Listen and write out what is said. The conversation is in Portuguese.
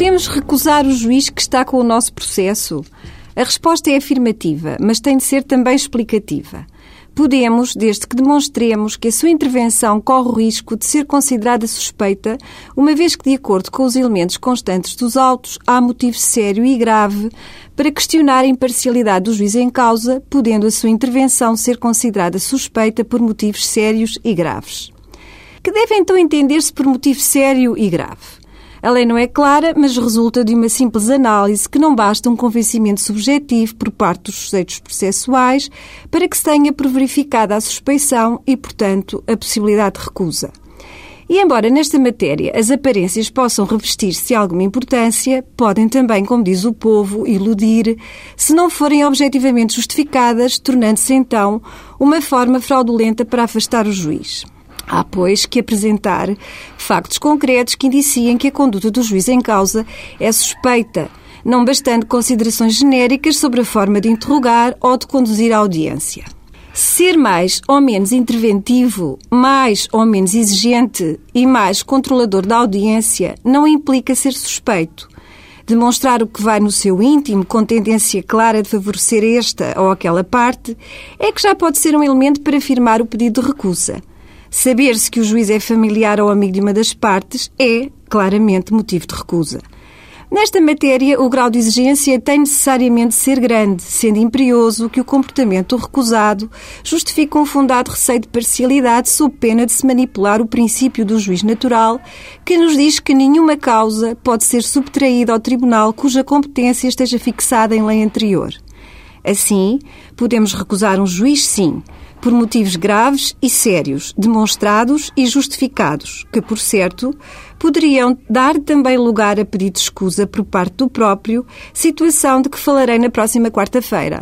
Podemos recusar o juiz que está com o nosso processo? A resposta é afirmativa, mas tem de ser também explicativa. Podemos, desde que demonstremos que a sua intervenção corre o risco de ser considerada suspeita, uma vez que, de acordo com os elementos constantes dos autos, há motivo sério e grave para questionar a imparcialidade do juiz em causa, podendo a sua intervenção ser considerada suspeita por motivos sérios e graves. Que deve então entender-se por motivo sério e grave? A lei não é clara, mas resulta de uma simples análise que não basta um convencimento subjetivo por parte dos sujeitos processuais para que se tenha por verificada a suspeição e, portanto, a possibilidade de recusa. E embora nesta matéria as aparências possam revestir-se alguma importância, podem também, como diz o povo, iludir, se não forem objetivamente justificadas, tornando-se então uma forma fraudulenta para afastar o juiz. Há, pois, que apresentar factos concretos que indiciem que a conduta do juiz em causa é suspeita, não bastando considerações genéricas sobre a forma de interrogar ou de conduzir a audiência. Ser mais ou menos interventivo, mais ou menos exigente e mais controlador da audiência não implica ser suspeito. Demonstrar o que vai no seu íntimo, com tendência clara de favorecer esta ou aquela parte, é que já pode ser um elemento para afirmar o pedido de recusa. Saber-se que o juiz é familiar ou amigo de uma das partes é, claramente, motivo de recusa. Nesta matéria, o grau de exigência tem necessariamente de ser grande, sendo imperioso que o comportamento recusado justifique um fundado receio de parcialidade sob pena de se manipular o princípio do juiz natural, que nos diz que nenhuma causa pode ser subtraída ao tribunal cuja competência esteja fixada em lei anterior. Assim, podemos recusar um juiz, sim, por motivos graves e sérios, demonstrados e justificados, que, por certo, poderiam dar também lugar a pedido de escusa por parte do próprio, situação de que falarei na próxima quarta-feira.